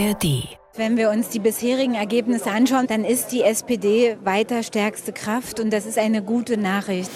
ARD. Wenn wir uns die bisherigen Ergebnisse anschauen, dann ist die SPD weiter stärkste Kraft und das ist eine gute Nachricht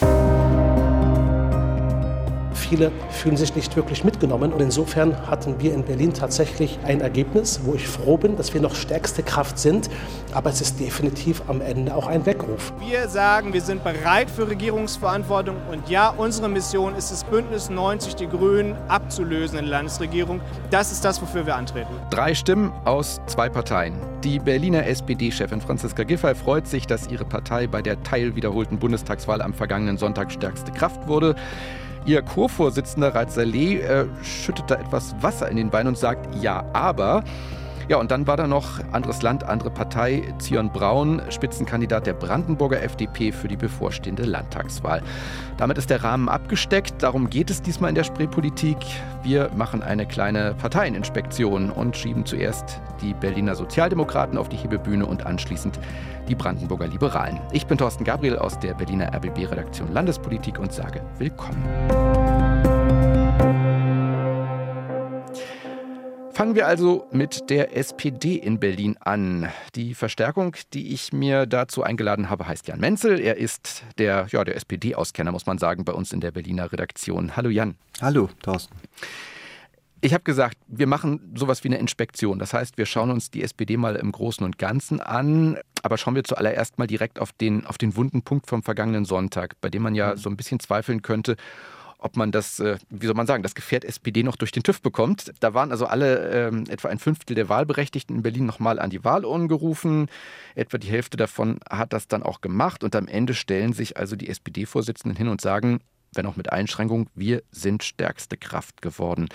viele fühlen sich nicht wirklich mitgenommen. Und insofern hatten wir in Berlin tatsächlich ein Ergebnis, wo ich froh bin, dass wir noch stärkste Kraft sind. Aber es ist definitiv am Ende auch ein Weckruf. Wir sagen, wir sind bereit für Regierungsverantwortung. Und ja, unsere Mission ist es, Bündnis 90 die Grünen abzulösen in der Landesregierung. Das ist das, wofür wir antreten. Drei Stimmen aus zwei Parteien. Die Berliner SPD-Chefin Franziska Giffey freut sich, dass ihre Partei bei der teilwiederholten Bundestagswahl am vergangenen Sonntag stärkste Kraft wurde. Ihr Co-Vorsitzender Reit Saleh äh, schüttet da etwas Wasser in den Wein und sagt, ja, aber ja, und dann war da noch anderes Land, andere Partei, Zion Braun, Spitzenkandidat der Brandenburger FDP für die bevorstehende Landtagswahl. Damit ist der Rahmen abgesteckt. Darum geht es diesmal in der Spreepolitik. Wir machen eine kleine Parteieninspektion und schieben zuerst die Berliner Sozialdemokraten auf die Hebebühne und anschließend die Brandenburger Liberalen. Ich bin Thorsten Gabriel aus der Berliner RBB-Redaktion Landespolitik und sage Willkommen. Fangen wir also mit der SPD in Berlin an. Die Verstärkung, die ich mir dazu eingeladen habe, heißt Jan Menzel. Er ist der, ja, der SPD-Auskenner, muss man sagen, bei uns in der Berliner Redaktion. Hallo Jan. Hallo, Thorsten. Ich habe gesagt, wir machen sowas wie eine Inspektion. Das heißt, wir schauen uns die SPD mal im Großen und Ganzen an. Aber schauen wir zuallererst mal direkt auf den, auf den wunden Punkt vom vergangenen Sonntag, bei dem man ja mhm. so ein bisschen zweifeln könnte, ob man das, äh, wie soll man sagen, das Gefährt SPD noch durch den TÜV bekommt. Da waren also alle, ähm, etwa ein Fünftel der Wahlberechtigten in Berlin nochmal an die Wahlurnen gerufen. Etwa die Hälfte davon hat das dann auch gemacht. Und am Ende stellen sich also die SPD-Vorsitzenden hin und sagen, wenn auch mit Einschränkung, wir sind stärkste Kraft geworden.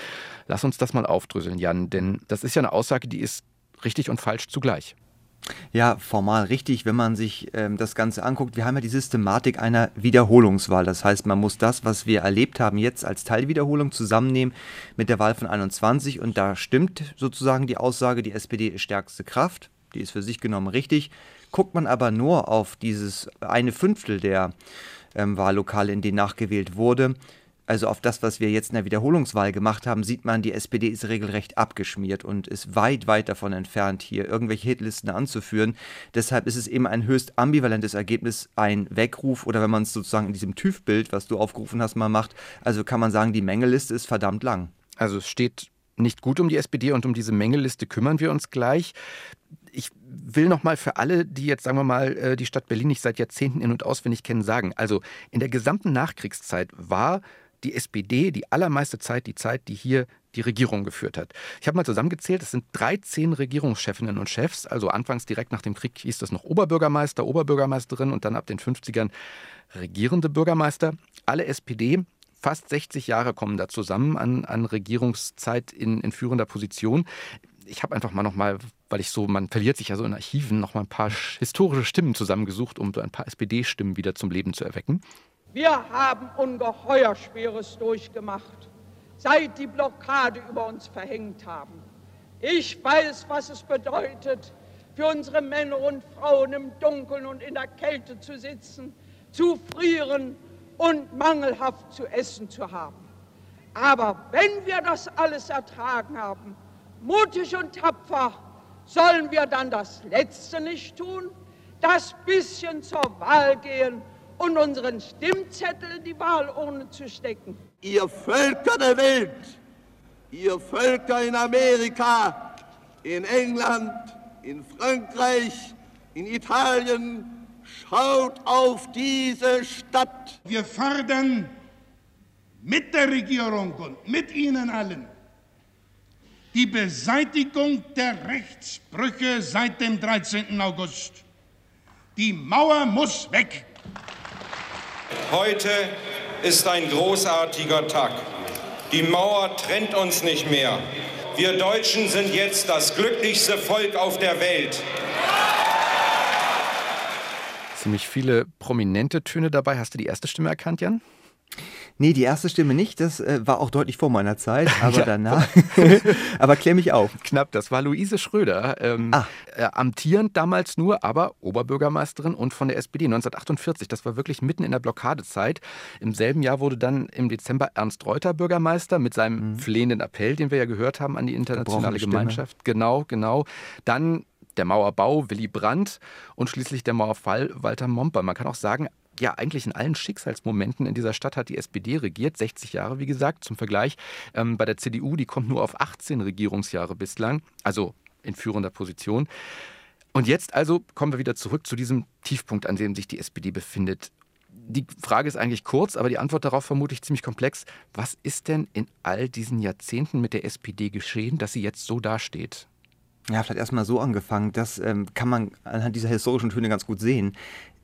Lass uns das mal aufdröseln, Jan, denn das ist ja eine Aussage, die ist richtig und falsch zugleich. Ja, formal richtig, wenn man sich ähm, das Ganze anguckt. Wir haben ja die Systematik einer Wiederholungswahl. Das heißt, man muss das, was wir erlebt haben, jetzt als Teilwiederholung zusammennehmen mit der Wahl von 21. Und da stimmt sozusagen die Aussage, die SPD ist stärkste Kraft. Die ist für sich genommen richtig. Guckt man aber nur auf dieses eine Fünftel der ähm, Wahllokale, in denen nachgewählt wurde, also auf das, was wir jetzt in der Wiederholungswahl gemacht haben, sieht man, die SPD ist regelrecht abgeschmiert und ist weit, weit davon entfernt, hier irgendwelche Hitlisten anzuführen. Deshalb ist es eben ein höchst ambivalentes Ergebnis, ein Weckruf oder wenn man es sozusagen in diesem TÜV-Bild, was du aufgerufen hast, mal macht, also kann man sagen, die Mängeliste ist verdammt lang. Also es steht nicht gut um die SPD und um diese Mängeliste kümmern wir uns gleich. Ich will noch mal für alle, die jetzt, sagen wir mal, äh, die Stadt Berlin nicht seit Jahrzehnten in- und auswendig kennen, sagen. Also in der gesamten Nachkriegszeit war die SPD die allermeiste Zeit die Zeit, die hier die Regierung geführt hat. Ich habe mal zusammengezählt, es sind 13 Regierungschefinnen und Chefs, also anfangs direkt nach dem Krieg hieß das noch Oberbürgermeister, Oberbürgermeisterin und dann ab den 50ern regierende Bürgermeister. Alle SPD, fast 60 Jahre kommen da zusammen an, an Regierungszeit in, in führender Position. Ich habe einfach mal noch mal, weil ich so, man verliert sich ja so in Archiven, noch mal ein paar historische Stimmen zusammengesucht, um so ein paar SPD-Stimmen wieder zum Leben zu erwecken. Wir haben ungeheuer Schweres durchgemacht, seit die Blockade über uns verhängt haben. Ich weiß, was es bedeutet, für unsere Männer und Frauen im Dunkeln und in der Kälte zu sitzen, zu frieren und mangelhaft zu essen zu haben. Aber wenn wir das alles ertragen haben, mutig und tapfer, sollen wir dann das Letzte nicht tun, das bisschen zur Wahl gehen und unseren Stimmzettel in die Wahlurne zu stecken. Ihr Völker der Welt, ihr Völker in Amerika, in England, in Frankreich, in Italien, schaut auf diese Stadt. Wir fordern mit der Regierung und mit Ihnen allen die Beseitigung der Rechtsbrüche seit dem 13. August. Die Mauer muss weg. Heute ist ein großartiger Tag. Die Mauer trennt uns nicht mehr. Wir Deutschen sind jetzt das glücklichste Volk auf der Welt. Ziemlich viele prominente Töne dabei. Hast du die erste Stimme erkannt, Jan? Nee, die erste Stimme nicht. Das äh, war auch deutlich vor meiner Zeit, aber ja. danach. aber klär mich auf. Knapp, das war Luise Schröder. Ähm, ah. äh, amtierend damals nur, aber Oberbürgermeisterin und von der SPD 1948. Das war wirklich mitten in der Blockadezeit. Im selben Jahr wurde dann im Dezember Ernst Reuter Bürgermeister mit seinem mhm. flehenden Appell, den wir ja gehört haben an die internationale Gemeinschaft. Genau, genau. Dann der Mauerbau Willy Brandt und schließlich der Mauerfall Walter Momper. Man kann auch sagen, ja, eigentlich in allen Schicksalsmomenten in dieser Stadt hat die SPD regiert, 60 Jahre, wie gesagt, zum Vergleich. Ähm, bei der CDU, die kommt nur auf 18 Regierungsjahre bislang, also in führender Position. Und jetzt also kommen wir wieder zurück zu diesem Tiefpunkt, an dem sich die SPD befindet. Die Frage ist eigentlich kurz, aber die Antwort darauf vermutlich ziemlich komplex. Was ist denn in all diesen Jahrzehnten mit der SPD geschehen, dass sie jetzt so dasteht? Ja, vielleicht erstmal so angefangen. Das ähm, kann man anhand dieser historischen Töne ganz gut sehen.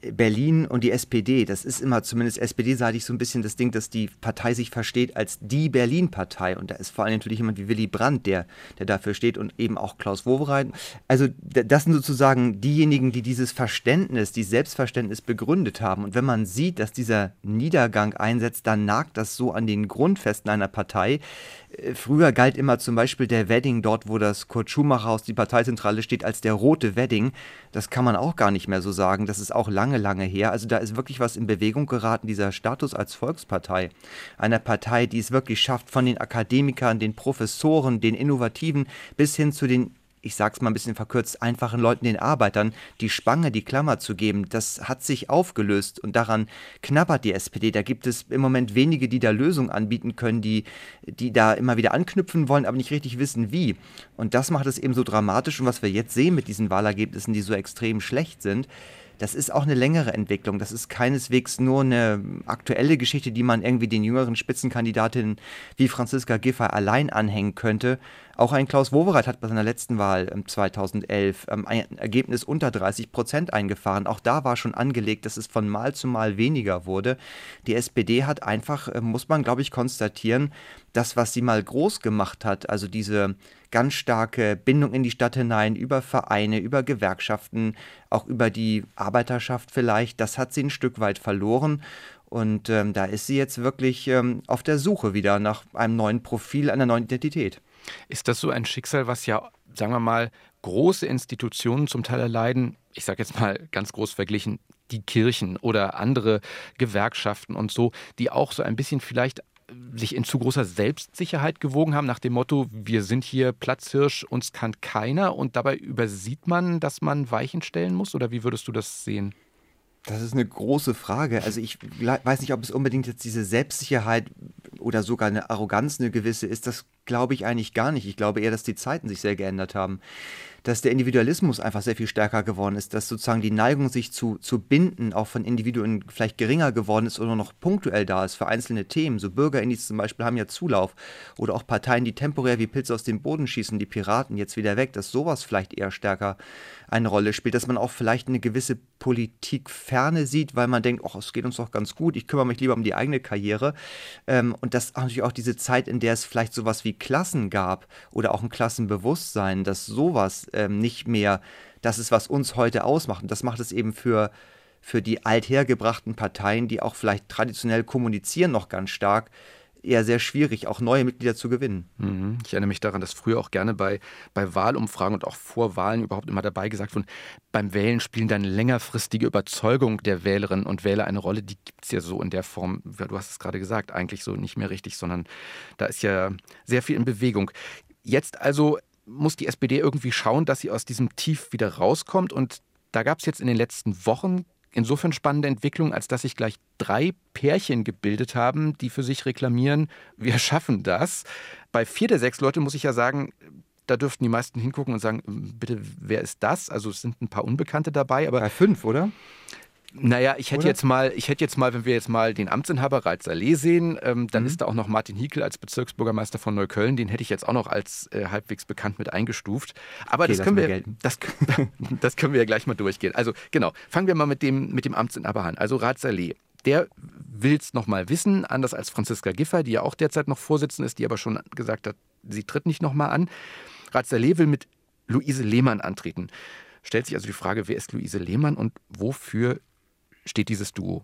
Berlin und die SPD, das ist immer zumindest SPD-seitig so ein bisschen das Ding, dass die Partei sich versteht als die Berlin-Partei. Und da ist vor allem natürlich jemand wie Willy Brandt, der, der dafür steht und eben auch Klaus Wowereit. Also das sind sozusagen diejenigen, die dieses Verständnis, dieses Selbstverständnis begründet haben. Und wenn man sieht, dass dieser Niedergang einsetzt, dann nagt das so an den Grundfesten einer Partei. Äh, früher galt immer zum Beispiel der Wedding dort, wo das Kurt Schumacher Haus, die Parteizentrale steht, als der rote Wedding. Das kann man auch gar nicht mehr so sagen. Das ist auch lange, lange her. Also da ist wirklich was in Bewegung geraten, dieser Status als Volkspartei. Einer Partei, die es wirklich schafft, von den Akademikern, den Professoren, den Innovativen bis hin zu den ich sag's mal ein bisschen verkürzt, einfachen Leuten, den Arbeitern, die Spange, die Klammer zu geben, das hat sich aufgelöst und daran knabbert die SPD. Da gibt es im Moment wenige, die da Lösungen anbieten können, die, die da immer wieder anknüpfen wollen, aber nicht richtig wissen, wie. Und das macht es eben so dramatisch und was wir jetzt sehen mit diesen Wahlergebnissen, die so extrem schlecht sind, das ist auch eine längere Entwicklung. Das ist keineswegs nur eine aktuelle Geschichte, die man irgendwie den jüngeren Spitzenkandidatinnen wie Franziska Giffey allein anhängen könnte, auch ein Klaus Wowereit hat bei seiner letzten Wahl 2011 ähm, ein Ergebnis unter 30 Prozent eingefahren. Auch da war schon angelegt, dass es von Mal zu Mal weniger wurde. Die SPD hat einfach, äh, muss man glaube ich konstatieren, das, was sie mal groß gemacht hat, also diese ganz starke Bindung in die Stadt hinein, über Vereine, über Gewerkschaften, auch über die Arbeiterschaft vielleicht, das hat sie ein Stück weit verloren. Und ähm, da ist sie jetzt wirklich ähm, auf der Suche wieder nach einem neuen Profil, einer neuen Identität. Ist das so ein Schicksal, was ja, sagen wir mal, große Institutionen zum Teil erleiden? Ich sage jetzt mal ganz groß verglichen, die Kirchen oder andere Gewerkschaften und so, die auch so ein bisschen vielleicht sich in zu großer Selbstsicherheit gewogen haben, nach dem Motto, wir sind hier Platzhirsch, uns kann keiner und dabei übersieht man, dass man Weichen stellen muss? Oder wie würdest du das sehen? Das ist eine große Frage. Also ich weiß nicht, ob es unbedingt jetzt diese Selbstsicherheit oder sogar eine Arroganz, eine gewisse ist. Das glaube ich eigentlich gar nicht. Ich glaube eher, dass die Zeiten sich sehr geändert haben dass der Individualismus einfach sehr viel stärker geworden ist, dass sozusagen die Neigung, sich zu, zu binden, auch von Individuen vielleicht geringer geworden ist oder noch punktuell da ist für einzelne Themen. So Bürgerindiz zum Beispiel haben ja Zulauf oder auch Parteien, die temporär wie Pilze aus dem Boden schießen, die Piraten jetzt wieder weg, dass sowas vielleicht eher stärker eine Rolle spielt, dass man auch vielleicht eine gewisse Politikferne sieht, weil man denkt, ach, es geht uns doch ganz gut, ich kümmere mich lieber um die eigene Karriere. Ähm, und das natürlich auch diese Zeit, in der es vielleicht sowas wie Klassen gab oder auch ein Klassenbewusstsein, dass sowas ähm, nicht mehr das ist, was uns heute ausmacht. Und das macht es eben für, für die althergebrachten Parteien, die auch vielleicht traditionell kommunizieren, noch ganz stark, eher sehr schwierig, auch neue Mitglieder zu gewinnen. Mhm. Ich erinnere mich daran, dass früher auch gerne bei, bei Wahlumfragen und auch vor Wahlen überhaupt immer dabei gesagt wurde, beim Wählen spielen dann längerfristige Überzeugung der Wählerinnen und Wähler eine Rolle. Die gibt es ja so in der Form, du hast es gerade gesagt, eigentlich so nicht mehr richtig, sondern da ist ja sehr viel in Bewegung. Jetzt also muss die SPD irgendwie schauen, dass sie aus diesem Tief wieder rauskommt. Und da gab es jetzt in den letzten Wochen insofern spannende Entwicklung, als dass sich gleich drei Pärchen gebildet haben, die für sich reklamieren, wir schaffen das. Bei vier der sechs Leute muss ich ja sagen, da dürften die meisten hingucken und sagen, bitte, wer ist das? Also es sind ein paar Unbekannte dabei, aber. Bei fünf, oder? Naja, ich hätte Oder? jetzt mal, ich hätte jetzt mal, wenn wir jetzt mal den Amtsinhaber Reit Saleh sehen, ähm, dann mhm. ist da auch noch Martin Hiekel als Bezirksbürgermeister von Neukölln, den hätte ich jetzt auch noch als äh, halbwegs bekannt mit eingestuft. Aber okay, das können wir, das, das, können wir ja gleich mal durchgehen. Also genau, fangen wir mal mit dem, mit dem Amtsinhaber an. Also Reit Saleh. Der will es nochmal wissen, anders als Franziska Giffey, die ja auch derzeit noch Vorsitzende ist, die aber schon gesagt hat, sie tritt nicht nochmal an. Saleh will mit Luise Lehmann antreten. Stellt sich also die Frage, wer ist Luise Lehmann und wofür steht dieses Duo?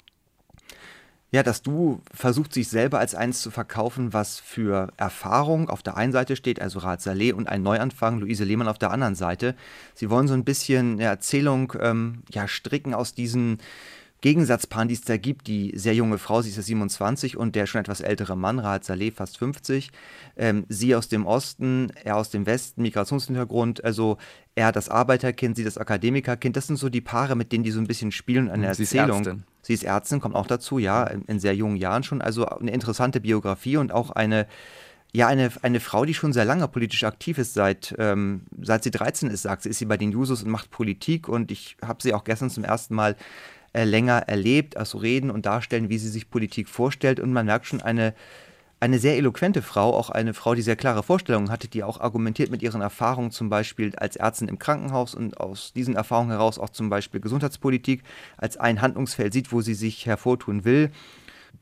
Ja, das Du versucht sich selber als eins zu verkaufen, was für Erfahrung auf der einen Seite steht, also Rat Saleh und ein Neuanfang, Luise Lehmann auf der anderen Seite. Sie wollen so ein bisschen eine Erzählung ähm, ja, stricken aus diesen Gegensatzpaaren, die es da gibt, die sehr junge Frau, sie ist ja 27 und der schon etwas ältere Mann, Rahat Saleh, fast 50. Ähm, sie aus dem Osten, er aus dem Westen, Migrationshintergrund, also er das Arbeiterkind, sie das Akademikerkind. Das sind so die Paare, mit denen die so ein bisschen spielen und eine sie Erzählung. Ist Ärztin. Sie ist Ärztin, kommt auch dazu, ja, in, in sehr jungen Jahren schon. Also eine interessante Biografie und auch eine ja, eine, eine Frau, die schon sehr lange politisch aktiv ist, seit, ähm, seit sie 13 ist, sagt sie, ist sie bei den Jusos und macht Politik. Und ich habe sie auch gestern zum ersten Mal äh, länger erlebt, also reden und darstellen, wie sie sich Politik vorstellt. Und man merkt schon eine, eine sehr eloquente Frau, auch eine Frau, die sehr klare Vorstellungen hatte, die auch argumentiert mit ihren Erfahrungen zum Beispiel als Ärztin im Krankenhaus und aus diesen Erfahrungen heraus auch zum Beispiel Gesundheitspolitik als ein Handlungsfeld sieht, wo sie sich hervortun will.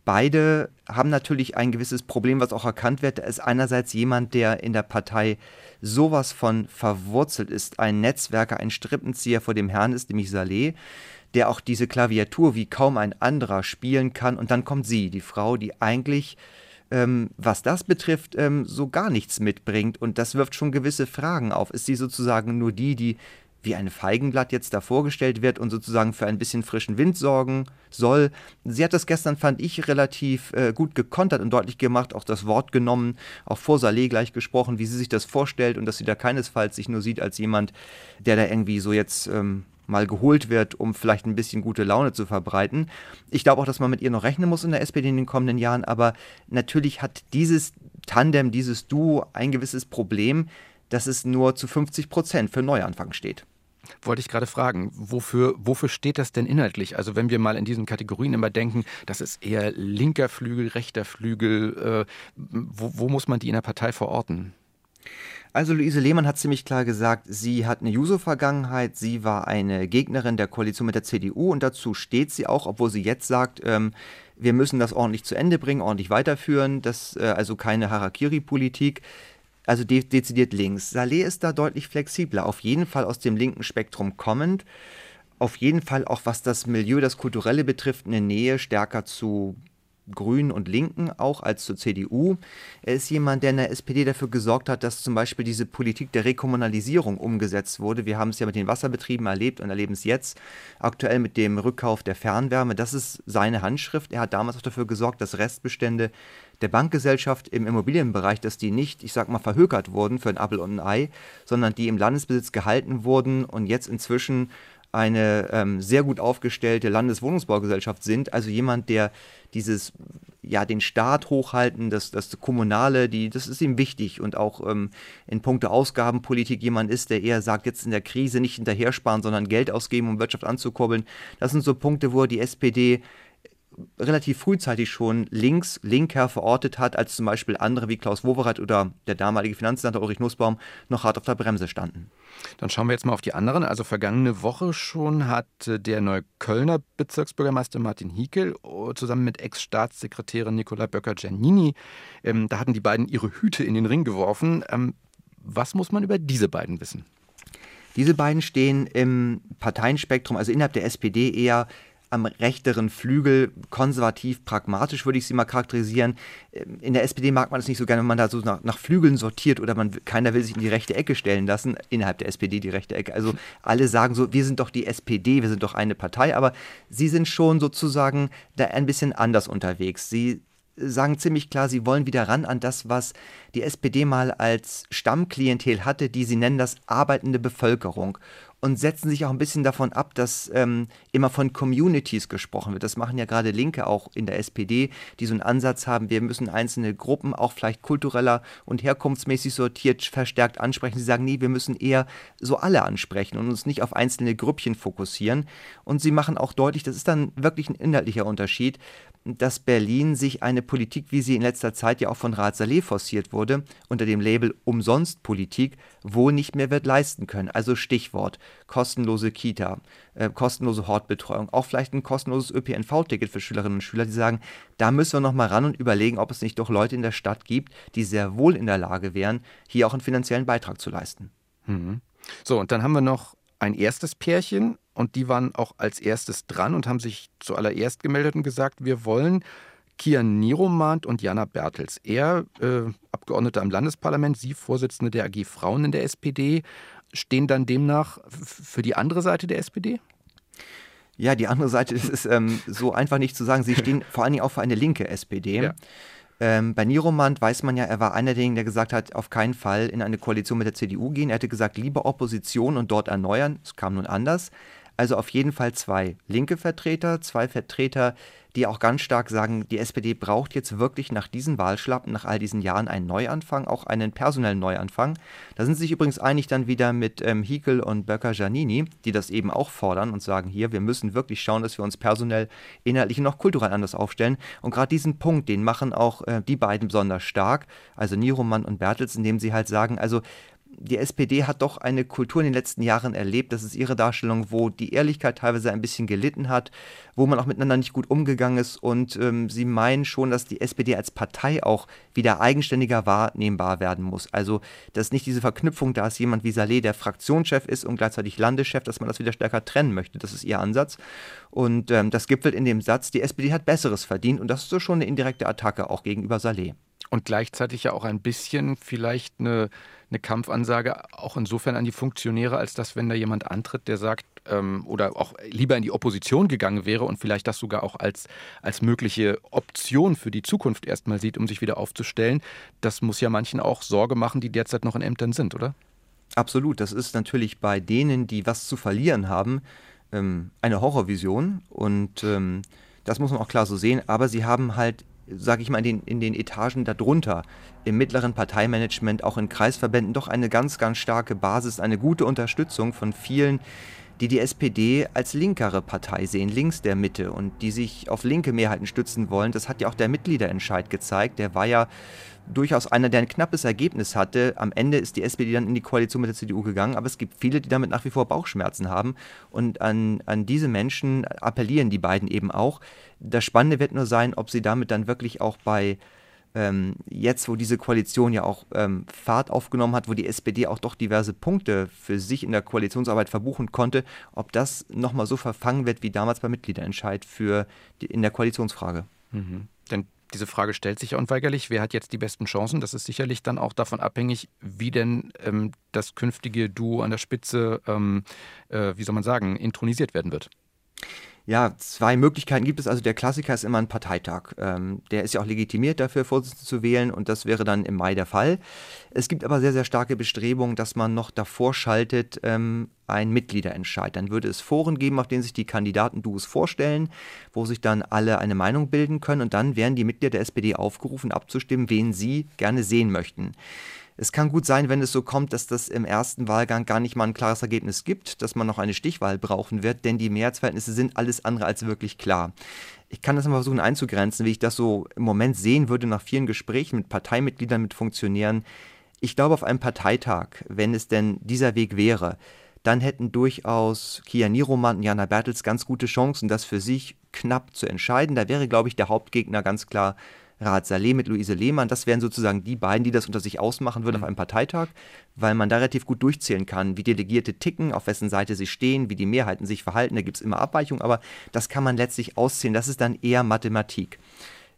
Beide haben natürlich ein gewisses Problem, was auch erkannt wird. Da ist einerseits jemand, der in der Partei sowas von verwurzelt ist, ein Netzwerker, ein Strippenzieher vor dem Herrn ist, nämlich Saleh der auch diese Klaviatur wie kaum ein anderer spielen kann. Und dann kommt sie, die Frau, die eigentlich, ähm, was das betrifft, ähm, so gar nichts mitbringt. Und das wirft schon gewisse Fragen auf. Ist sie sozusagen nur die, die wie ein Feigenblatt jetzt da vorgestellt wird und sozusagen für ein bisschen frischen Wind sorgen soll. Sie hat das gestern, fand ich, relativ äh, gut gekontert und deutlich gemacht, auch das Wort genommen, auch vor Saleh gleich gesprochen, wie sie sich das vorstellt und dass sie da keinesfalls sich nur sieht als jemand, der da irgendwie so jetzt ähm, mal geholt wird, um vielleicht ein bisschen gute Laune zu verbreiten. Ich glaube auch, dass man mit ihr noch rechnen muss in der SPD in den kommenden Jahren, aber natürlich hat dieses Tandem, dieses Duo ein gewisses Problem, dass es nur zu 50 Prozent für Neuanfang steht. Wollte ich gerade fragen, wofür, wofür steht das denn inhaltlich? Also wenn wir mal in diesen Kategorien immer denken, das ist eher linker Flügel, rechter Flügel, äh, wo, wo muss man die in der Partei verorten? Also Luise Lehmann hat ziemlich klar gesagt, sie hat eine Juso-Vergangenheit, sie war eine Gegnerin der Koalition mit der CDU und dazu steht sie auch, obwohl sie jetzt sagt, ähm, wir müssen das ordentlich zu Ende bringen, ordentlich weiterführen, das, äh, also keine Harakiri-Politik, also de dezidiert links. Saleh ist da deutlich flexibler, auf jeden Fall aus dem linken Spektrum kommend, auf jeden Fall auch was das Milieu, das Kulturelle betrifft, eine Nähe stärker zu Grünen und Linken auch als zur CDU. Er ist jemand, der in der SPD dafür gesorgt hat, dass zum Beispiel diese Politik der Rekommunalisierung umgesetzt wurde. Wir haben es ja mit den Wasserbetrieben erlebt und erleben es jetzt aktuell mit dem Rückkauf der Fernwärme. Das ist seine Handschrift. Er hat damals auch dafür gesorgt, dass Restbestände der Bankgesellschaft im Immobilienbereich, dass die nicht, ich sag mal, verhökert wurden für ein Apfel und ein Ei, sondern die im Landesbesitz gehalten wurden und jetzt inzwischen eine ähm, sehr gut aufgestellte Landeswohnungsbaugesellschaft sind. Also jemand, der dieses, ja, den Staat hochhalten, das, das Kommunale, die, das ist ihm wichtig und auch ähm, in puncto Ausgabenpolitik jemand ist, der eher sagt, jetzt in der Krise nicht hinterher sparen, sondern Geld ausgeben, um Wirtschaft anzukurbeln. Das sind so Punkte, wo die SPD relativ frühzeitig schon links, linker verortet hat, als zum Beispiel andere wie Klaus Wowereit oder der damalige Finanzsenator Ulrich Nussbaum noch hart auf der Bremse standen. Dann schauen wir jetzt mal auf die anderen. Also vergangene Woche schon hat der Neuköllner Bezirksbürgermeister Martin Hiekel oh, zusammen mit Ex-Staatssekretärin Nicola Böcker-Giannini, ähm, da hatten die beiden ihre Hüte in den Ring geworfen. Ähm, was muss man über diese beiden wissen? Diese beiden stehen im Parteienspektrum, also innerhalb der SPD eher am rechteren Flügel, konservativ, pragmatisch würde ich sie mal charakterisieren. Ähm, in der SPD mag man es nicht so gerne, wenn man da so nach, nach, Flügeln sortiert oder man, keiner will sich in die rechte Ecke stellen lassen, innerhalb der SPD die rechte Ecke. Also alle sagen so, wir sind doch die SPD, wir sind doch eine Partei, aber sie sind schon sozusagen da ein bisschen anders unterwegs. Sie sagen ziemlich klar, sie wollen wieder ran an das, was die SPD mal als Stammklientel hatte, die sie nennen das arbeitende Bevölkerung und setzen sich auch ein bisschen davon ab, dass ähm, immer von Communities gesprochen wird. Das machen ja gerade Linke auch in der SPD, die so einen Ansatz haben, wir müssen einzelne Gruppen auch vielleicht kultureller und herkunftsmäßig sortiert verstärkt ansprechen. Sie sagen, nee, wir müssen eher so alle ansprechen und uns nicht auf einzelne Grüppchen fokussieren. Und sie machen auch deutlich, das ist dann wirklich ein inhaltlicher Unterschied, dass Berlin sich eine Politik, wie sie in letzter Zeit ja auch von Rat Saleh forciert wurde, unter dem Label Umsonstpolitik, wohl nicht mehr wird leisten können. Also Stichwort kostenlose Kita, äh, kostenlose Hortbetreuung, auch vielleicht ein kostenloses ÖPNV-Ticket für Schülerinnen und Schüler, die sagen, da müssen wir noch mal ran und überlegen, ob es nicht doch Leute in der Stadt gibt, die sehr wohl in der Lage wären, hier auch einen finanziellen Beitrag zu leisten. Mhm. So, und dann haben wir noch ein erstes Pärchen und die waren auch als erstes dran und haben sich zuallererst gemeldet und gesagt, wir wollen Kian Niromant und Jana Bertels. Er, äh, Abgeordneter im Landesparlament, sie Vorsitzende der AG Frauen in der SPD, stehen dann demnach für die andere Seite der SPD? Ja, die andere Seite das ist ähm, so einfach nicht zu sagen. Sie stehen vor allen Dingen auch für eine linke SPD. Ja. Ähm, bei Niromand weiß man ja, er war einer derjenigen, der gesagt hat, auf keinen Fall in eine Koalition mit der CDU gehen. Er hätte gesagt, lieber Opposition und dort erneuern. Es kam nun anders. Also auf jeden Fall zwei linke Vertreter, zwei Vertreter, die auch ganz stark sagen, die SPD braucht jetzt wirklich nach diesen Wahlschlappen, nach all diesen Jahren einen Neuanfang, auch einen personellen Neuanfang. Da sind sie sich übrigens einig dann wieder mit ähm, Hickel und Böcker Giannini, die das eben auch fordern und sagen, hier, wir müssen wirklich schauen, dass wir uns personell, inhaltlich und auch kulturell anders aufstellen. Und gerade diesen Punkt, den machen auch äh, die beiden besonders stark, also Nieromann und Bertels, indem sie halt sagen, also die SPD hat doch eine Kultur in den letzten Jahren erlebt, das ist ihre Darstellung, wo die Ehrlichkeit teilweise ein bisschen gelitten hat, wo man auch miteinander nicht gut umgegangen ist und ähm, sie meinen schon, dass die SPD als Partei auch wieder eigenständiger wahrnehmbar werden muss. Also, dass nicht diese Verknüpfung da ist, jemand wie Saleh, der Fraktionschef ist und gleichzeitig Landeschef, dass man das wieder stärker trennen möchte. Das ist ihr Ansatz. Und ähm, das gipfelt in dem Satz, die SPD hat Besseres verdient und das ist so schon eine indirekte Attacke auch gegenüber Saleh. Und gleichzeitig ja auch ein bisschen vielleicht eine eine Kampfansage auch insofern an die Funktionäre, als dass, wenn da jemand antritt, der sagt, ähm, oder auch lieber in die Opposition gegangen wäre und vielleicht das sogar auch als, als mögliche Option für die Zukunft erstmal sieht, um sich wieder aufzustellen, das muss ja manchen auch Sorge machen, die derzeit noch in Ämtern sind, oder? Absolut. Das ist natürlich bei denen, die was zu verlieren haben, ähm, eine Horrorvision und ähm, das muss man auch klar so sehen, aber sie haben halt sage ich mal, in den, in den Etagen darunter, im mittleren Parteimanagement, auch in Kreisverbänden, doch eine ganz, ganz starke Basis, eine gute Unterstützung von vielen, die die SPD als linkere Partei sehen, links der Mitte und die sich auf linke Mehrheiten stützen wollen. Das hat ja auch der Mitgliederentscheid gezeigt. Der war ja durchaus einer, der ein knappes Ergebnis hatte. Am Ende ist die SPD dann in die Koalition mit der CDU gegangen, aber es gibt viele, die damit nach wie vor Bauchschmerzen haben. Und an, an diese Menschen appellieren die beiden eben auch. Das Spannende wird nur sein, ob sie damit dann wirklich auch bei ähm, jetzt, wo diese Koalition ja auch ähm, Fahrt aufgenommen hat, wo die SPD auch doch diverse Punkte für sich in der Koalitionsarbeit verbuchen konnte, ob das nochmal so verfangen wird wie damals beim Mitgliederentscheid für die, in der Koalitionsfrage. Mhm. Denn diese Frage stellt sich ja unweigerlich. Wer hat jetzt die besten Chancen? Das ist sicherlich dann auch davon abhängig, wie denn ähm, das künftige Duo an der Spitze, ähm, äh, wie soll man sagen, intronisiert werden wird. Ja, zwei Möglichkeiten gibt es. Also der Klassiker ist immer ein Parteitag. Ähm, der ist ja auch legitimiert dafür, Vorsitzende zu wählen und das wäre dann im Mai der Fall. Es gibt aber sehr, sehr starke Bestrebungen, dass man noch davor schaltet, ähm, ein Mitgliederentscheid. Dann würde es Foren geben, auf denen sich die Kandidaten-Duos vorstellen, wo sich dann alle eine Meinung bilden können und dann wären die Mitglieder der SPD aufgerufen, abzustimmen, wen sie gerne sehen möchten. Es kann gut sein, wenn es so kommt, dass das im ersten Wahlgang gar nicht mal ein klares Ergebnis gibt, dass man noch eine Stichwahl brauchen wird, denn die Mehrheitsverhältnisse sind alles andere als wirklich klar. Ich kann das mal versuchen einzugrenzen, wie ich das so im Moment sehen würde nach vielen Gesprächen mit Parteimitgliedern, mit Funktionären. Ich glaube, auf einem Parteitag, wenn es denn dieser Weg wäre, dann hätten durchaus Kia Niroman und Jana Bertels ganz gute Chancen, das für sich knapp zu entscheiden. Da wäre, glaube ich, der Hauptgegner ganz klar Rahat Saleh mit Luise Lehmann, das wären sozusagen die beiden, die das unter sich ausmachen würden mhm. auf einem Parteitag, weil man da relativ gut durchzählen kann, wie Delegierte ticken, auf wessen Seite sie stehen, wie die Mehrheiten sich verhalten. Da gibt es immer Abweichungen, aber das kann man letztlich auszählen. Das ist dann eher Mathematik.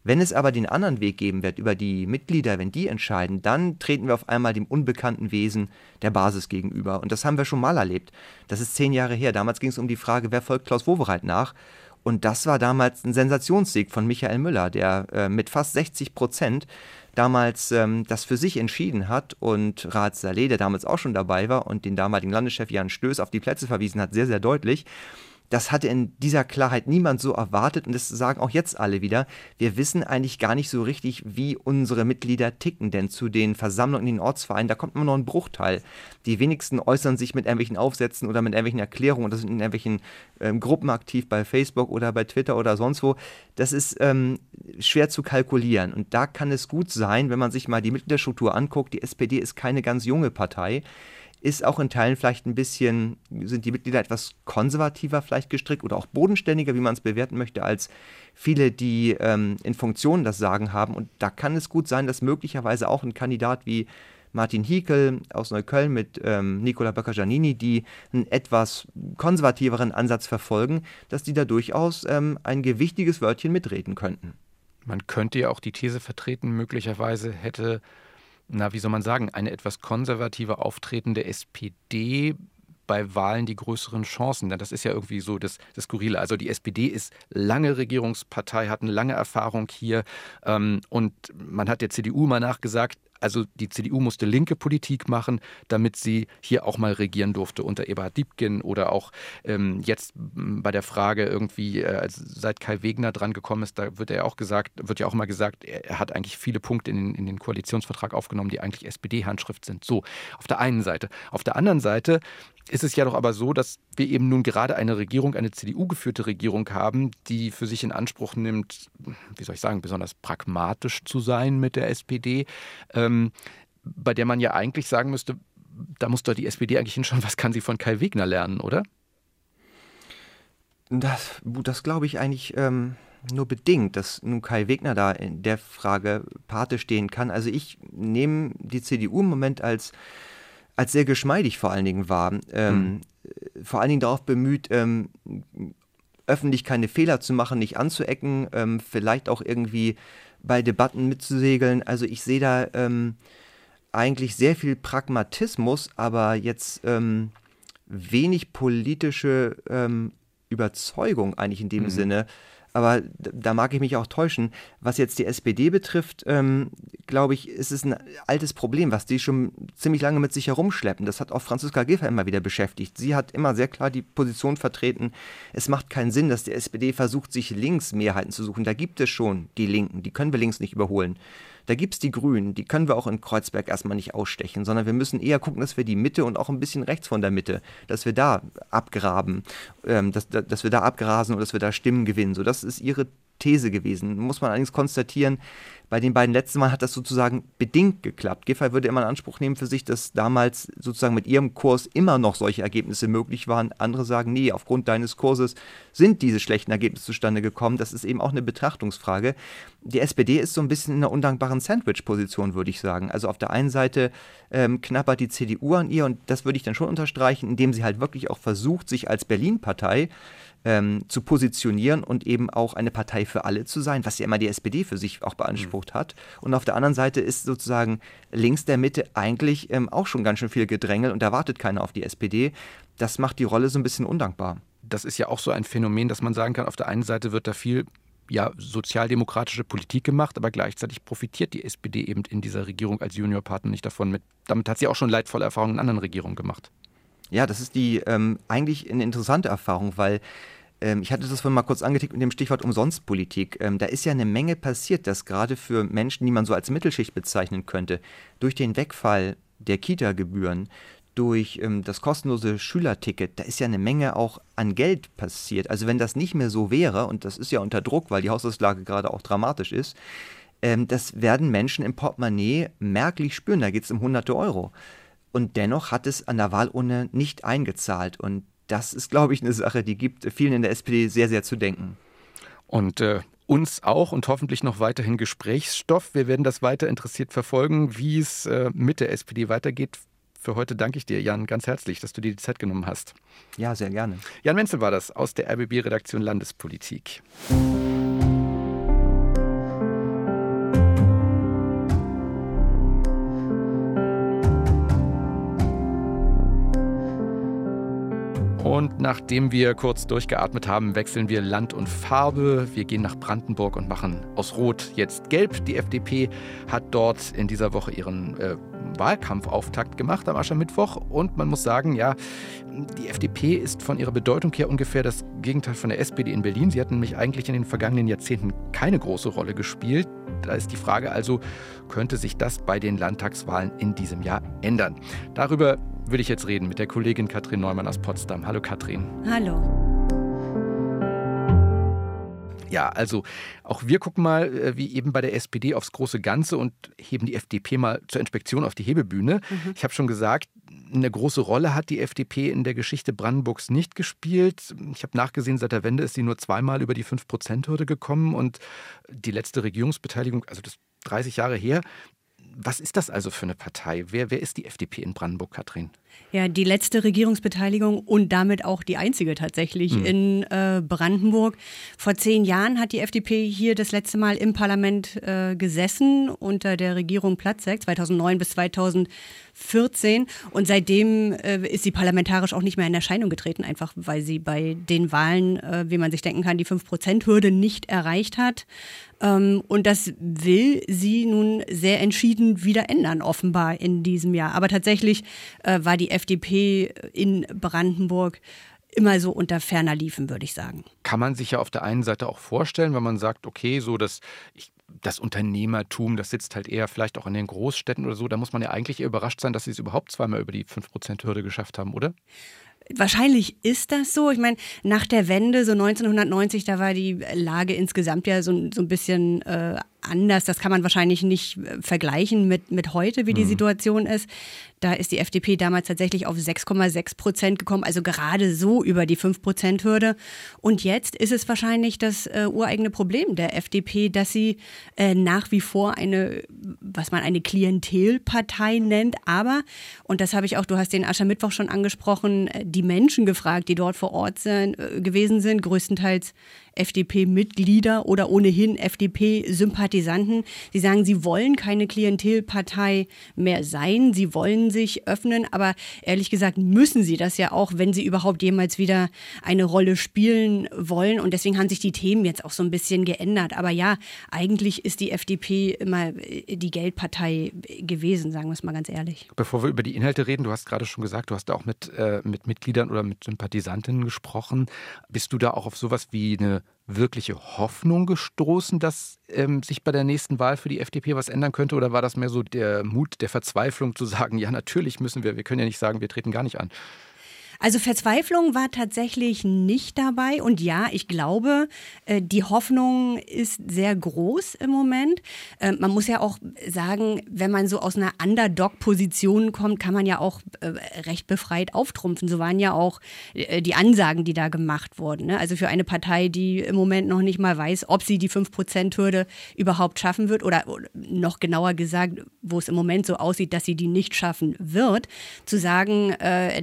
Wenn es aber den anderen Weg geben wird, über die Mitglieder, wenn die entscheiden, dann treten wir auf einmal dem unbekannten Wesen der Basis gegenüber. Und das haben wir schon mal erlebt. Das ist zehn Jahre her. Damals ging es um die Frage, wer folgt Klaus Wowereit nach. Und das war damals ein Sensationssieg von Michael Müller, der äh, mit fast 60 Prozent damals ähm, das für sich entschieden hat und Rat Saleh, der damals auch schon dabei war und den damaligen Landeschef Jan Stöß auf die Plätze verwiesen hat, sehr, sehr deutlich. Das hatte in dieser Klarheit niemand so erwartet und das sagen auch jetzt alle wieder. Wir wissen eigentlich gar nicht so richtig, wie unsere Mitglieder ticken, denn zu den Versammlungen in den Ortsvereinen, da kommt immer noch ein Bruchteil. Die wenigsten äußern sich mit irgendwelchen Aufsätzen oder mit irgendwelchen Erklärungen oder sind in irgendwelchen ähm, Gruppen aktiv bei Facebook oder bei Twitter oder sonst wo. Das ist ähm, schwer zu kalkulieren und da kann es gut sein, wenn man sich mal die Mitgliederstruktur anguckt. Die SPD ist keine ganz junge Partei ist auch in Teilen vielleicht ein bisschen, sind die Mitglieder etwas konservativer vielleicht gestrickt oder auch bodenständiger, wie man es bewerten möchte, als viele, die ähm, in Funktionen das Sagen haben. Und da kann es gut sein, dass möglicherweise auch ein Kandidat wie Martin Hiekel aus Neukölln mit ähm, Nicola Böcker-Giannini, die einen etwas konservativeren Ansatz verfolgen, dass die da durchaus ähm, ein gewichtiges Wörtchen mitreden könnten. Man könnte ja auch die These vertreten, möglicherweise hätte, na, wie soll man sagen, eine etwas konservative auftretende SPD bei Wahlen die größeren Chancen. Denn das ist ja irgendwie so das, das Skurrile. Also die SPD ist lange Regierungspartei, hat eine lange Erfahrung hier. Ähm, und man hat der CDU mal nachgesagt, also die CDU musste linke Politik machen, damit sie hier auch mal regieren durfte unter Eberhard Diebken oder auch ähm, jetzt bei der Frage irgendwie, äh, seit Kai Wegner dran gekommen ist, da wird er auch gesagt, wird ja auch mal gesagt, er hat eigentlich viele Punkte in in den Koalitionsvertrag aufgenommen, die eigentlich SPD-Handschrift sind. So, auf der einen Seite. Auf der anderen Seite ist es ja doch aber so, dass wir eben nun gerade eine Regierung, eine CDU-geführte Regierung haben, die für sich in Anspruch nimmt, wie soll ich sagen, besonders pragmatisch zu sein mit der SPD, ähm, bei der man ja eigentlich sagen müsste, da muss doch die SPD eigentlich hinschauen, was kann sie von Kai Wegner lernen, oder? Das, das glaube ich eigentlich ähm, nur bedingt, dass nun Kai Wegner da in der Frage Pate stehen kann. Also ich nehme die CDU im Moment als als sehr geschmeidig vor allen Dingen war. Ähm, mhm. Vor allen Dingen darauf bemüht, ähm, öffentlich keine Fehler zu machen, nicht anzuecken, ähm, vielleicht auch irgendwie bei Debatten mitzusegeln. Also ich sehe da ähm, eigentlich sehr viel Pragmatismus, aber jetzt ähm, wenig politische ähm, Überzeugung eigentlich in dem mhm. Sinne aber da mag ich mich auch täuschen. Was jetzt die SPD betrifft, ähm, glaube ich, ist es ein altes Problem, was die schon ziemlich lange mit sich herumschleppen. Das hat auch Franziska Giffey immer wieder beschäftigt. Sie hat immer sehr klar die Position vertreten, es macht keinen Sinn, dass die SPD versucht, sich links Mehrheiten zu suchen. Da gibt es schon die Linken, die können wir links nicht überholen. Da gibt es die Grünen, die können wir auch in Kreuzberg erstmal nicht ausstechen, sondern wir müssen eher gucken, dass wir die Mitte und auch ein bisschen rechts von der Mitte, dass wir da abgraben, ähm, dass, dass wir da abgrasen und dass wir da Stimmen gewinnen. So, das ist ihre These gewesen. Muss man allerdings konstatieren, bei den beiden letzten Mal hat das sozusagen bedingt geklappt. Giffey würde immer in Anspruch nehmen für sich, dass damals sozusagen mit ihrem Kurs immer noch solche Ergebnisse möglich waren. Andere sagen, nee, aufgrund deines Kurses sind diese schlechten Ergebnisse zustande gekommen. Das ist eben auch eine Betrachtungsfrage. Die SPD ist so ein bisschen in einer undankbaren Sandwich-Position, würde ich sagen. Also auf der einen Seite ähm, knappert die CDU an ihr und das würde ich dann schon unterstreichen, indem sie halt wirklich auch versucht, sich als Berlin-Partei ähm, zu positionieren und eben auch eine Partei für alle zu sein, was ja immer die SPD für sich auch beansprucht mhm. hat. Und auf der anderen Seite ist sozusagen links der Mitte eigentlich ähm, auch schon ganz schön viel Gedrängel und da wartet keiner auf die SPD. Das macht die Rolle so ein bisschen undankbar. Das ist ja auch so ein Phänomen, dass man sagen kann, auf der einen Seite wird da viel ja, sozialdemokratische Politik gemacht, aber gleichzeitig profitiert die SPD eben in dieser Regierung als Juniorpartner nicht davon. Mit, damit hat sie auch schon leidvolle Erfahrungen in anderen Regierungen gemacht. Ja, das ist die ähm, eigentlich eine interessante Erfahrung, weil ähm, ich hatte das vorhin mal kurz angetickt mit dem Stichwort Umsonstpolitik. Ähm, da ist ja eine Menge passiert, dass gerade für Menschen, die man so als Mittelschicht bezeichnen könnte, durch den Wegfall der Kita-Gebühren, durch ähm, das kostenlose Schülerticket, da ist ja eine Menge auch an Geld passiert. Also wenn das nicht mehr so wäre, und das ist ja unter Druck, weil die Haushaltslage gerade auch dramatisch ist, das werden Menschen im Portemonnaie merklich spüren. Da geht es um hunderte Euro. Und dennoch hat es an der Wahlurne nicht eingezahlt. Und das ist, glaube ich, eine Sache, die gibt vielen in der SPD sehr, sehr zu denken. Und äh, uns auch und hoffentlich noch weiterhin Gesprächsstoff. Wir werden das weiter interessiert verfolgen, wie es äh, mit der SPD weitergeht. Für heute danke ich dir, Jan, ganz herzlich, dass du dir die Zeit genommen hast. Ja, sehr gerne. Jan Menzel war das aus der RBB-Redaktion Landespolitik. Und nachdem wir kurz durchgeatmet haben, wechseln wir Land und Farbe. Wir gehen nach Brandenburg und machen aus Rot jetzt Gelb. Die FDP hat dort in dieser Woche ihren äh, Wahlkampfauftakt gemacht am Aschermittwoch. Und man muss sagen, ja, die FDP ist von ihrer Bedeutung her ungefähr das Gegenteil von der SPD in Berlin. Sie hat nämlich eigentlich in den vergangenen Jahrzehnten keine große Rolle gespielt. Da ist die Frage also, könnte sich das bei den Landtagswahlen in diesem Jahr ändern? Darüber will ich jetzt reden mit der Kollegin Katrin Neumann aus Potsdam. Hallo Katrin. Hallo. Ja, also auch wir gucken mal, äh, wie eben bei der SPD, aufs große Ganze und heben die FDP mal zur Inspektion auf die Hebebühne. Mhm. Ich habe schon gesagt, eine große Rolle hat die FDP in der Geschichte Brandenburgs nicht gespielt. Ich habe nachgesehen, seit der Wende ist sie nur zweimal über die 5-Prozent-Hürde gekommen und die letzte Regierungsbeteiligung, also das 30 Jahre her, was ist das also für eine Partei? Wer, wer ist die FDP in Brandenburg, Katrin? Ja, die letzte Regierungsbeteiligung und damit auch die einzige tatsächlich mhm. in äh, Brandenburg. Vor zehn Jahren hat die FDP hier das letzte Mal im Parlament äh, gesessen unter der Regierung Platzek 2009 bis 2014 und seitdem äh, ist sie parlamentarisch auch nicht mehr in Erscheinung getreten, einfach weil sie bei den Wahlen, äh, wie man sich denken kann, die 5-Prozent-Hürde nicht erreicht hat. Ähm, und das will sie nun sehr entschieden wieder ändern, offenbar in diesem Jahr. Aber tatsächlich äh, war die FDP in Brandenburg immer so unter ferner liefen, würde ich sagen. Kann man sich ja auf der einen Seite auch vorstellen, wenn man sagt, okay, so das, ich, das Unternehmertum, das sitzt halt eher vielleicht auch in den Großstädten oder so, da muss man ja eigentlich eher überrascht sein, dass sie es überhaupt zweimal über die 5%-Hürde geschafft haben, oder? Wahrscheinlich ist das so. Ich meine, nach der Wende, so 1990, da war die Lage insgesamt ja so, so ein bisschen äh, anders. Das kann man wahrscheinlich nicht äh, vergleichen mit, mit heute, wie die mhm. Situation ist. Da ist die FDP damals tatsächlich auf 6,6 Prozent gekommen, also gerade so über die 5-Prozent-Hürde. Und jetzt ist es wahrscheinlich das äh, ureigene Problem der FDP, dass sie äh, nach wie vor eine, was man eine Klientelpartei nennt. Aber, und das habe ich auch, du hast den Aschermittwoch schon angesprochen, äh, die Menschen gefragt, die dort vor Ort sind, äh, gewesen sind, größtenteils FDP-Mitglieder oder ohnehin FDP-Sympathisanten. Sie sagen, sie wollen keine Klientelpartei mehr sein. Sie wollen sich öffnen, aber ehrlich gesagt müssen sie das ja auch, wenn sie überhaupt jemals wieder eine Rolle spielen wollen. Und deswegen haben sich die Themen jetzt auch so ein bisschen geändert. Aber ja, eigentlich ist die FDP immer die Geldpartei gewesen, sagen wir es mal ganz ehrlich. Bevor wir über die Inhalte reden, du hast gerade schon gesagt, du hast da auch mit, äh, mit Mitgliedern oder mit Sympathisantinnen gesprochen. Bist du da auch auf sowas wie eine wirkliche Hoffnung gestoßen, dass ähm, sich bei der nächsten Wahl für die FDP was ändern könnte? Oder war das mehr so der Mut der Verzweiflung zu sagen, ja, natürlich müssen wir, wir können ja nicht sagen, wir treten gar nicht an? Also Verzweiflung war tatsächlich nicht dabei. Und ja, ich glaube, äh, die Hoffnung ist sehr groß im Moment. Äh, man muss ja auch sagen, wenn man so aus einer Underdog-Position kommt, kann man ja auch äh, recht befreit auftrumpfen. So waren ja auch die Ansagen, die da gemacht wurden. Ne? Also für eine Partei, die im Moment noch nicht mal weiß, ob sie die 5%-Hürde überhaupt schaffen wird oder noch genauer gesagt, wo es im Moment so aussieht, dass sie die nicht schaffen wird, zu sagen,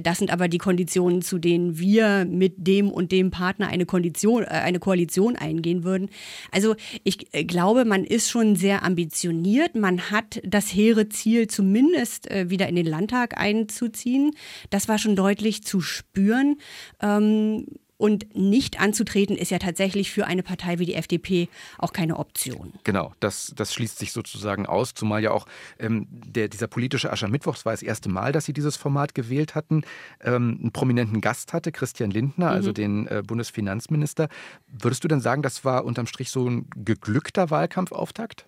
das sind aber die Konditionen, Konditionen, zu denen wir mit dem und dem Partner eine Kondition, äh, eine Koalition eingehen würden. Also ich äh, glaube, man ist schon sehr ambitioniert. Man hat das hehre Ziel, zumindest äh, wieder in den Landtag einzuziehen. Das war schon deutlich zu spüren. Ähm, und nicht anzutreten ist ja tatsächlich für eine Partei wie die FDP auch keine Option. Genau, das, das schließt sich sozusagen aus, zumal ja auch ähm, der, dieser politische Aschermittwoch, es war das erste Mal, dass Sie dieses Format gewählt hatten, ähm, einen prominenten Gast hatte, Christian Lindner, also mhm. also den äh, Bundesfinanzminister. Würdest du denn sagen, das war unterm Strich so ein geglückter Wahlkampfauftakt?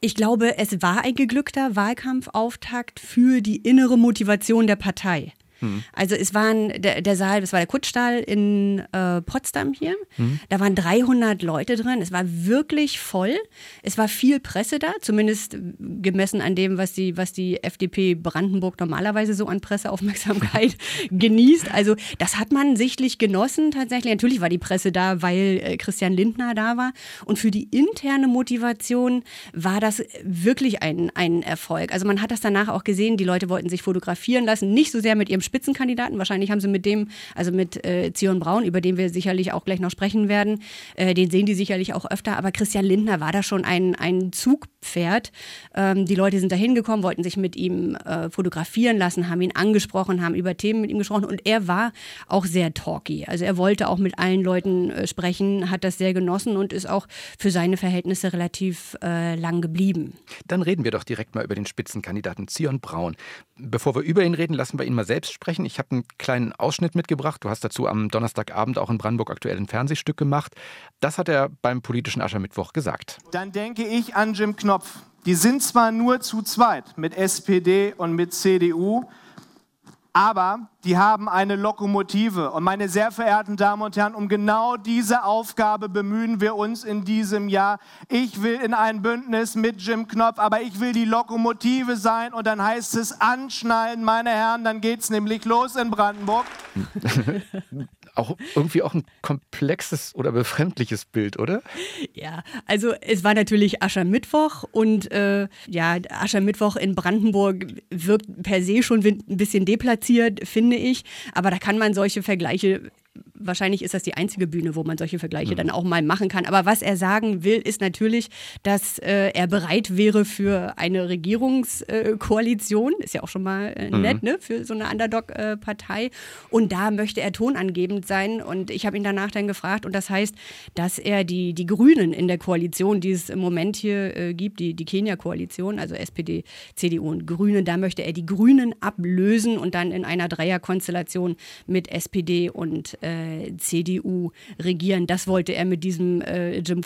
Ich glaube, es war ein geglückter Wahlkampfauftakt für die innere Motivation der Partei. Mhm. Also es waren der, der, Saal, das war der Kutschstall in äh, Potsdam hier. Mhm. Da waren 300 Leute drin. Es war wirklich voll. Es war viel Presse da, zumindest gemessen an dem, was die, was die FDP Brandenburg normalerweise so an Presseaufmerksamkeit genießt. Also das hat man sichtlich genossen tatsächlich. Natürlich war die Presse da, weil äh, Christian Lindner da war. Und für die interne Motivation war das wirklich ein, ein Erfolg. Also man hat das danach auch gesehen. Die Leute wollten sich fotografieren lassen, nicht so sehr mit ihrem Spitzenkandidaten. Wahrscheinlich haben sie mit dem, also mit äh, Zion Braun, über den wir sicherlich auch gleich noch sprechen werden, äh, den sehen die sicherlich auch öfter. Aber Christian Lindner war da schon ein, ein Zugpferd. Ähm, die Leute sind da hingekommen, wollten sich mit ihm äh, fotografieren lassen, haben ihn angesprochen, haben über Themen mit ihm gesprochen und er war auch sehr talky. Also er wollte auch mit allen Leuten äh, sprechen, hat das sehr genossen und ist auch für seine Verhältnisse relativ äh, lang geblieben. Dann reden wir doch direkt mal über den Spitzenkandidaten Zion Braun. Bevor wir über ihn reden, lassen wir ihn mal selbst sprechen. Ich habe einen kleinen Ausschnitt mitgebracht. Du hast dazu am Donnerstagabend auch in Brandenburg aktuell ein Fernsehstück gemacht. Das hat er beim politischen Aschermittwoch gesagt. Dann denke ich an Jim Knopf. Die sind zwar nur zu zweit mit SPD und mit CDU, aber die haben eine Lokomotive. Und meine sehr verehrten Damen und Herren, um genau diese Aufgabe bemühen wir uns in diesem Jahr. Ich will in ein Bündnis mit Jim Knopf, aber ich will die Lokomotive sein. Und dann heißt es anschnallen, meine Herren, dann geht es nämlich los in Brandenburg. auch irgendwie auch ein komplexes oder befremdliches Bild, oder? Ja, also es war natürlich Aschermittwoch und äh, ja, Aschermittwoch in Brandenburg wirkt per se schon ein bisschen deplatziert, finde ich. Aber da kann man solche Vergleiche wahrscheinlich ist das die einzige Bühne, wo man solche Vergleiche mhm. dann auch mal machen kann. Aber was er sagen will, ist natürlich, dass äh, er bereit wäre für eine Regierungskoalition. Ist ja auch schon mal äh, mhm. nett, ne? Für so eine Underdog-Partei. und da möchte er tonangebend sein. Und ich habe ihn danach dann gefragt. Und das heißt, dass er die, die Grünen in der Koalition, die es im Moment hier äh, gibt, die, die Kenia-Koalition, also SPD, CDU und Grüne, da möchte er die Grünen ablösen und dann in einer Dreierkonstellation mit SPD und äh, CDU regieren. Das wollte er mit diesem äh, Jim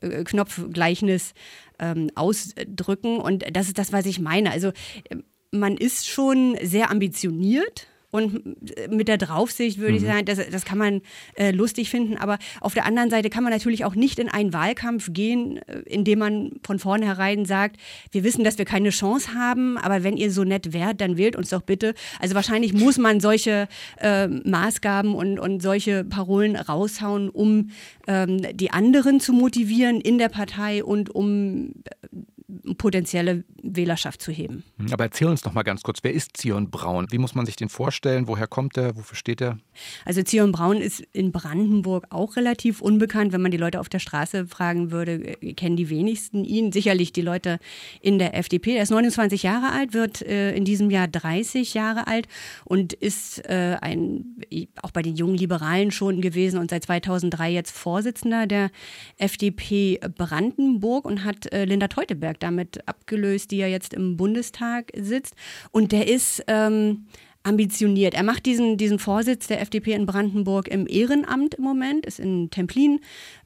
äh, Knopf-Gleichnis ähm, ausdrücken. Und das ist das, was ich meine. Also äh, man ist schon sehr ambitioniert und mit der Draufsicht würde mhm. ich sagen, das, das kann man äh, lustig finden. Aber auf der anderen Seite kann man natürlich auch nicht in einen Wahlkampf gehen, äh, indem man von vornherein sagt, wir wissen, dass wir keine Chance haben, aber wenn ihr so nett wärt, dann wählt uns doch bitte. Also wahrscheinlich muss man solche äh, Maßgaben und, und solche Parolen raushauen, um ähm, die anderen zu motivieren in der Partei und um potenzielle Wählerschaft zu heben. Aber erzähl uns noch mal ganz kurz, wer ist Zion Braun? Wie muss man sich den vorstellen? Woher kommt er? Wofür steht er? Also Zion Braun ist in Brandenburg auch relativ unbekannt. Wenn man die Leute auf der Straße fragen würde, äh, kennen die wenigsten ihn. Sicherlich die Leute in der FDP. Er ist 29 Jahre alt, wird äh, in diesem Jahr 30 Jahre alt und ist äh, ein, auch bei den jungen Liberalen schon gewesen und seit 2003 jetzt Vorsitzender der FDP Brandenburg und hat äh, Linda Teuteberg damit abgelöst, die ja jetzt im Bundestag sitzt. Und der ist ähm, ambitioniert. Er macht diesen, diesen Vorsitz der FDP in Brandenburg im Ehrenamt im Moment, ist in Templin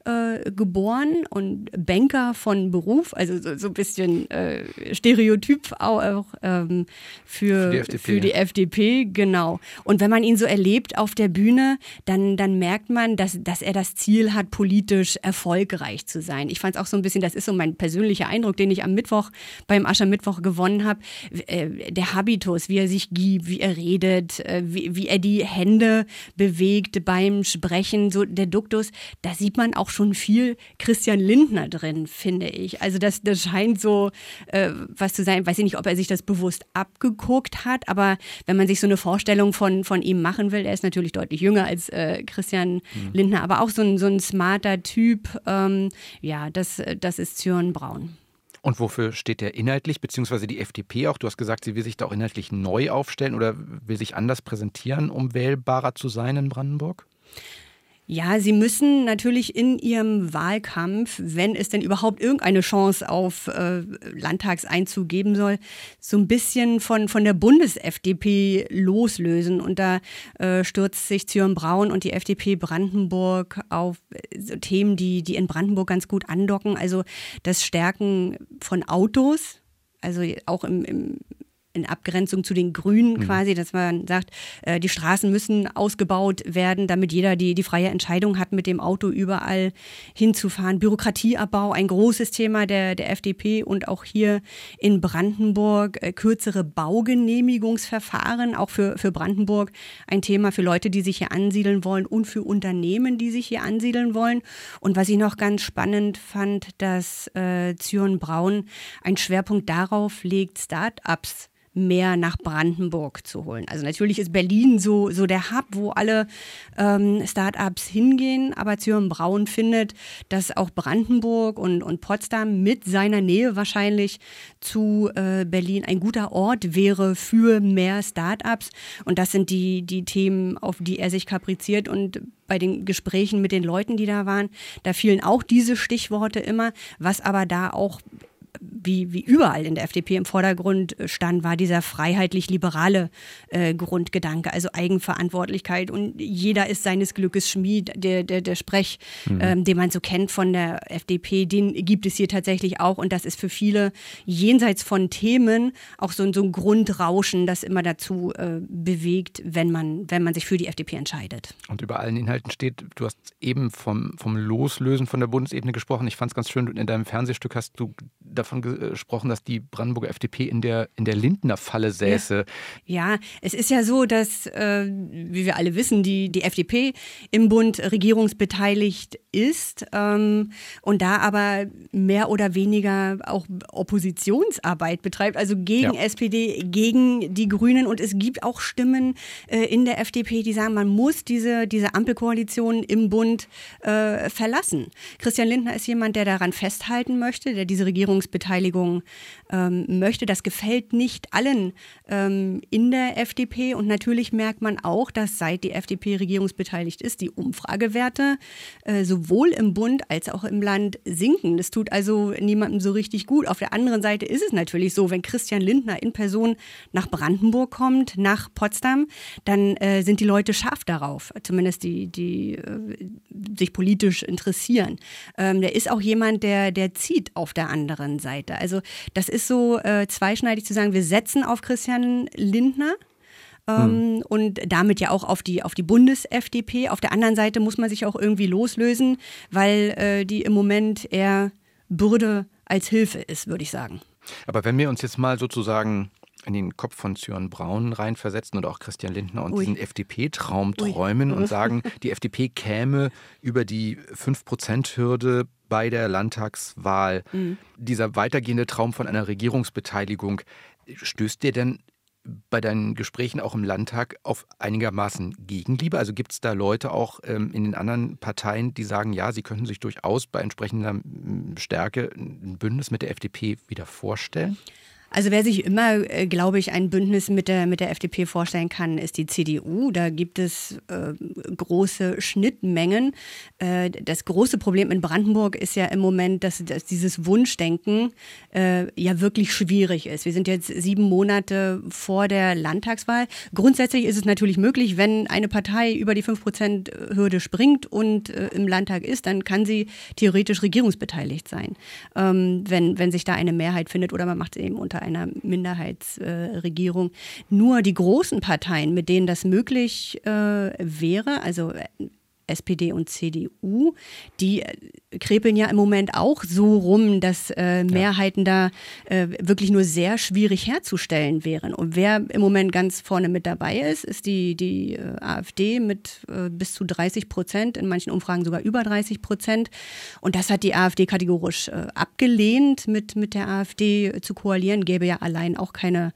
äh, geboren und Banker von Beruf, also so, so ein bisschen äh, Stereotyp auch, auch ähm, für, für, die FDP, für die FDP, genau. Und wenn man ihn so erlebt auf der Bühne, dann, dann merkt man, dass, dass er das Ziel hat, politisch erfolgreich zu sein. Ich fand es auch so ein bisschen, das ist so mein persönlicher Eindruck, den ich am Mittwoch beim Aschermittwoch gewonnen habe. Äh, der Habitus, wie er sich gibt, wie er redet, äh, wie, wie er die Hände bewegt beim Sprechen, so der Duktus, da sieht man auch schon viel Christian Lindner drin, finde ich. Also das, das scheint so äh, was zu sein. Weiß ich nicht, ob er sich das bewusst abgeguckt hat, aber wenn man sich so eine Vorstellung von, von ihm machen will, er ist natürlich deutlich jünger als äh, Christian mhm. Lindner, aber auch so ein, so ein smarter Typ. Ähm, ja, das, das ist Zürn Braun. Und wofür steht er inhaltlich, beziehungsweise die FDP auch? Du hast gesagt, sie will sich da auch inhaltlich neu aufstellen oder will sich anders präsentieren, um wählbarer zu sein in Brandenburg? Ja, Sie müssen natürlich in Ihrem Wahlkampf, wenn es denn überhaupt irgendeine Chance auf äh, Landtagseinzug geben soll, so ein bisschen von, von der Bundes-FDP loslösen. Und da äh, stürzt sich Zürn Braun und die FDP Brandenburg auf äh, so Themen, die, die in Brandenburg ganz gut andocken. Also das Stärken von Autos, also auch im, im in Abgrenzung zu den Grünen mhm. quasi, dass man sagt, äh, die Straßen müssen ausgebaut werden, damit jeder die, die freie Entscheidung hat, mit dem Auto überall hinzufahren. Bürokratieabbau, ein großes Thema der, der FDP und auch hier in Brandenburg äh, kürzere Baugenehmigungsverfahren, auch für, für Brandenburg ein Thema für Leute, die sich hier ansiedeln wollen und für Unternehmen, die sich hier ansiedeln wollen. Und was ich noch ganz spannend fand, dass äh, Zion Braun einen Schwerpunkt darauf legt, Start-ups mehr nach Brandenburg zu holen. Also natürlich ist Berlin so, so der Hub, wo alle ähm, Startups hingehen, aber Zürn Braun findet, dass auch Brandenburg und, und Potsdam mit seiner Nähe wahrscheinlich zu äh, Berlin ein guter Ort wäre für mehr Startups. Und das sind die, die Themen, auf die er sich kapriziert und bei den Gesprächen mit den Leuten, die da waren, da fielen auch diese Stichworte immer, was aber da auch wie, wie überall in der FDP im Vordergrund stand, war dieser freiheitlich-liberale äh, Grundgedanke, also Eigenverantwortlichkeit und jeder ist seines Glückes Schmied, der, der, der Sprech, mhm. ähm, den man so kennt von der FDP, den gibt es hier tatsächlich auch und das ist für viele jenseits von Themen auch so, so ein Grundrauschen, das immer dazu äh, bewegt, wenn man, wenn man sich für die FDP entscheidet. Und über allen Inhalten steht, du hast eben vom, vom Loslösen von der Bundesebene gesprochen. Ich fand es ganz schön, in deinem Fernsehstück hast du davon gesprochen, dass die Brandenburger FDP in der, in der Lindner Falle säße. Ja. ja, es ist ja so, dass, äh, wie wir alle wissen, die, die FDP im Bund regierungsbeteiligt ist ähm, und da aber mehr oder weniger auch Oppositionsarbeit betreibt, also gegen ja. SPD, gegen die Grünen. Und es gibt auch Stimmen äh, in der FDP, die sagen, man muss diese, diese Ampelkoalition im Bund äh, verlassen. Christian Lindner ist jemand, der daran festhalten möchte, der diese Regierungsbeteiligung ähm, möchte. Das gefällt nicht allen ähm, in der FDP. Und natürlich merkt man auch, dass seit die FDP regierungsbeteiligt ist, die Umfragewerte äh, sowohl im Bund als auch im Land sinken. Das tut also niemandem so richtig gut. Auf der anderen Seite ist es natürlich so, wenn Christian Lindner in Person nach Brandenburg kommt, nach Potsdam, dann äh, sind die Leute scharf darauf, zumindest die, die äh, sich politisch interessieren. Ähm, der ist auch jemand, der, der zieht auf der anderen Seite. Also das ist so äh, zweischneidig zu sagen, wir setzen auf Christian Lindner. Ähm, hm. Und damit ja auch auf die, auf die Bundes-FDP. Auf der anderen Seite muss man sich auch irgendwie loslösen, weil äh, die im Moment eher Bürde als Hilfe ist, würde ich sagen. Aber wenn wir uns jetzt mal sozusagen in den Kopf von Zürn Braun reinversetzen und auch Christian Lindner und Ui. diesen FDP-Traum träumen und sagen, die FDP käme über die 5-Prozent-Hürde bei der Landtagswahl. Mhm. Dieser weitergehende Traum von einer Regierungsbeteiligung, stößt dir denn bei deinen Gesprächen auch im Landtag auf einigermaßen Gegenliebe? Also gibt es da Leute auch ähm, in den anderen Parteien, die sagen, ja, sie könnten sich durchaus bei entsprechender Stärke ein Bündnis mit der FDP wieder vorstellen? Also wer sich immer, äh, glaube ich, ein Bündnis mit der, mit der FDP vorstellen kann, ist die CDU. Da gibt es äh, große Schnittmengen. Äh, das große Problem in Brandenburg ist ja im Moment, dass, dass dieses Wunschdenken äh, ja wirklich schwierig ist. Wir sind jetzt sieben Monate vor der Landtagswahl. Grundsätzlich ist es natürlich möglich, wenn eine Partei über die 5-Prozent-Hürde springt und äh, im Landtag ist, dann kann sie theoretisch regierungsbeteiligt sein, ähm, wenn, wenn sich da eine Mehrheit findet oder man macht es eben unter einer Minderheitsregierung. Nur die großen Parteien, mit denen das möglich äh, wäre, also SPD und CDU, die äh, krepeln ja im Moment auch so rum, dass äh, Mehrheiten ja. da äh, wirklich nur sehr schwierig herzustellen wären. Und wer im Moment ganz vorne mit dabei ist, ist die, die äh, AfD mit äh, bis zu 30 Prozent, in manchen Umfragen sogar über 30 Prozent. Und das hat die AfD kategorisch abgelehnt, mit, mit der AfD zu koalieren, gäbe ja allein auch keine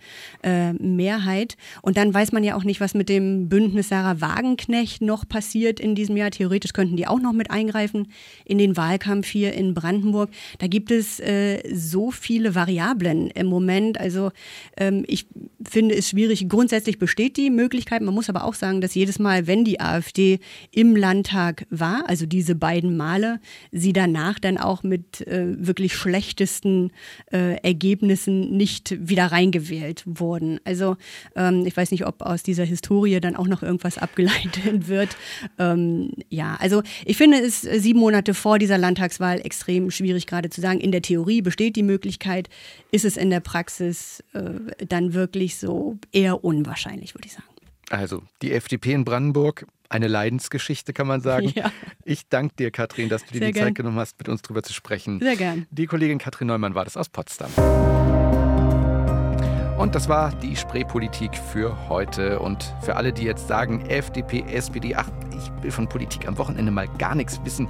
Mehrheit. Und dann weiß man ja auch nicht, was mit dem Bündnis Sarah Wagenknecht noch passiert in diesem Jahr. Theoretisch könnten die auch noch mit eingreifen in den Wahlkampf hier in Brandenburg. Da gibt es äh, so viele Variablen im Moment. Also ähm, ich finde es schwierig. Grundsätzlich besteht die Möglichkeit. Man muss aber auch sagen, dass jedes Mal, wenn die AfD im Landtag war, also diese beiden Male, sie danach dann auch mit äh, wirklich schlechtesten äh, Ergebnissen nicht wieder reingewählt wurden. Also ähm, ich weiß nicht, ob aus dieser Historie dann auch noch irgendwas abgeleitet wird. Ähm, ja, also ich finde es sieben Monate vor dieser dieser Landtagswahl extrem schwierig gerade zu sagen. In der Theorie besteht die Möglichkeit, ist es in der Praxis äh, dann wirklich so eher unwahrscheinlich, würde ich sagen. Also die FDP in Brandenburg, eine Leidensgeschichte, kann man sagen. Ja. Ich danke dir, Katrin, dass du dir Sehr die gern. Zeit genommen hast, mit uns darüber zu sprechen. Sehr gern. Die Kollegin Katrin Neumann war das aus Potsdam. Und das war die Spreepolitik für heute. Und für alle, die jetzt sagen, FDP, SPD, ach, ich will von Politik am Wochenende mal gar nichts wissen,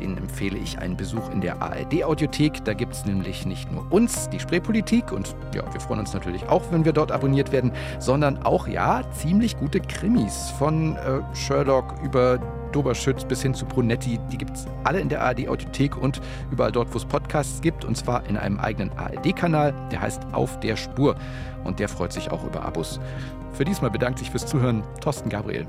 denen empfehle ich einen Besuch in der ARD-Audiothek. Da gibt es nämlich nicht nur uns, die Spreepolitik, und ja, wir freuen uns natürlich auch, wenn wir dort abonniert werden, sondern auch, ja, ziemlich gute Krimis von äh, Sherlock über Doberschütz bis hin zu Brunetti. Die gibt es alle in der ARD-Audiothek und überall dort, wo es Podcasts gibt. Und zwar in einem eigenen ARD-Kanal, der heißt Auf der Spur. Und der freut sich auch über Abos. Für diesmal bedankt sich fürs Zuhören Thorsten Gabriel.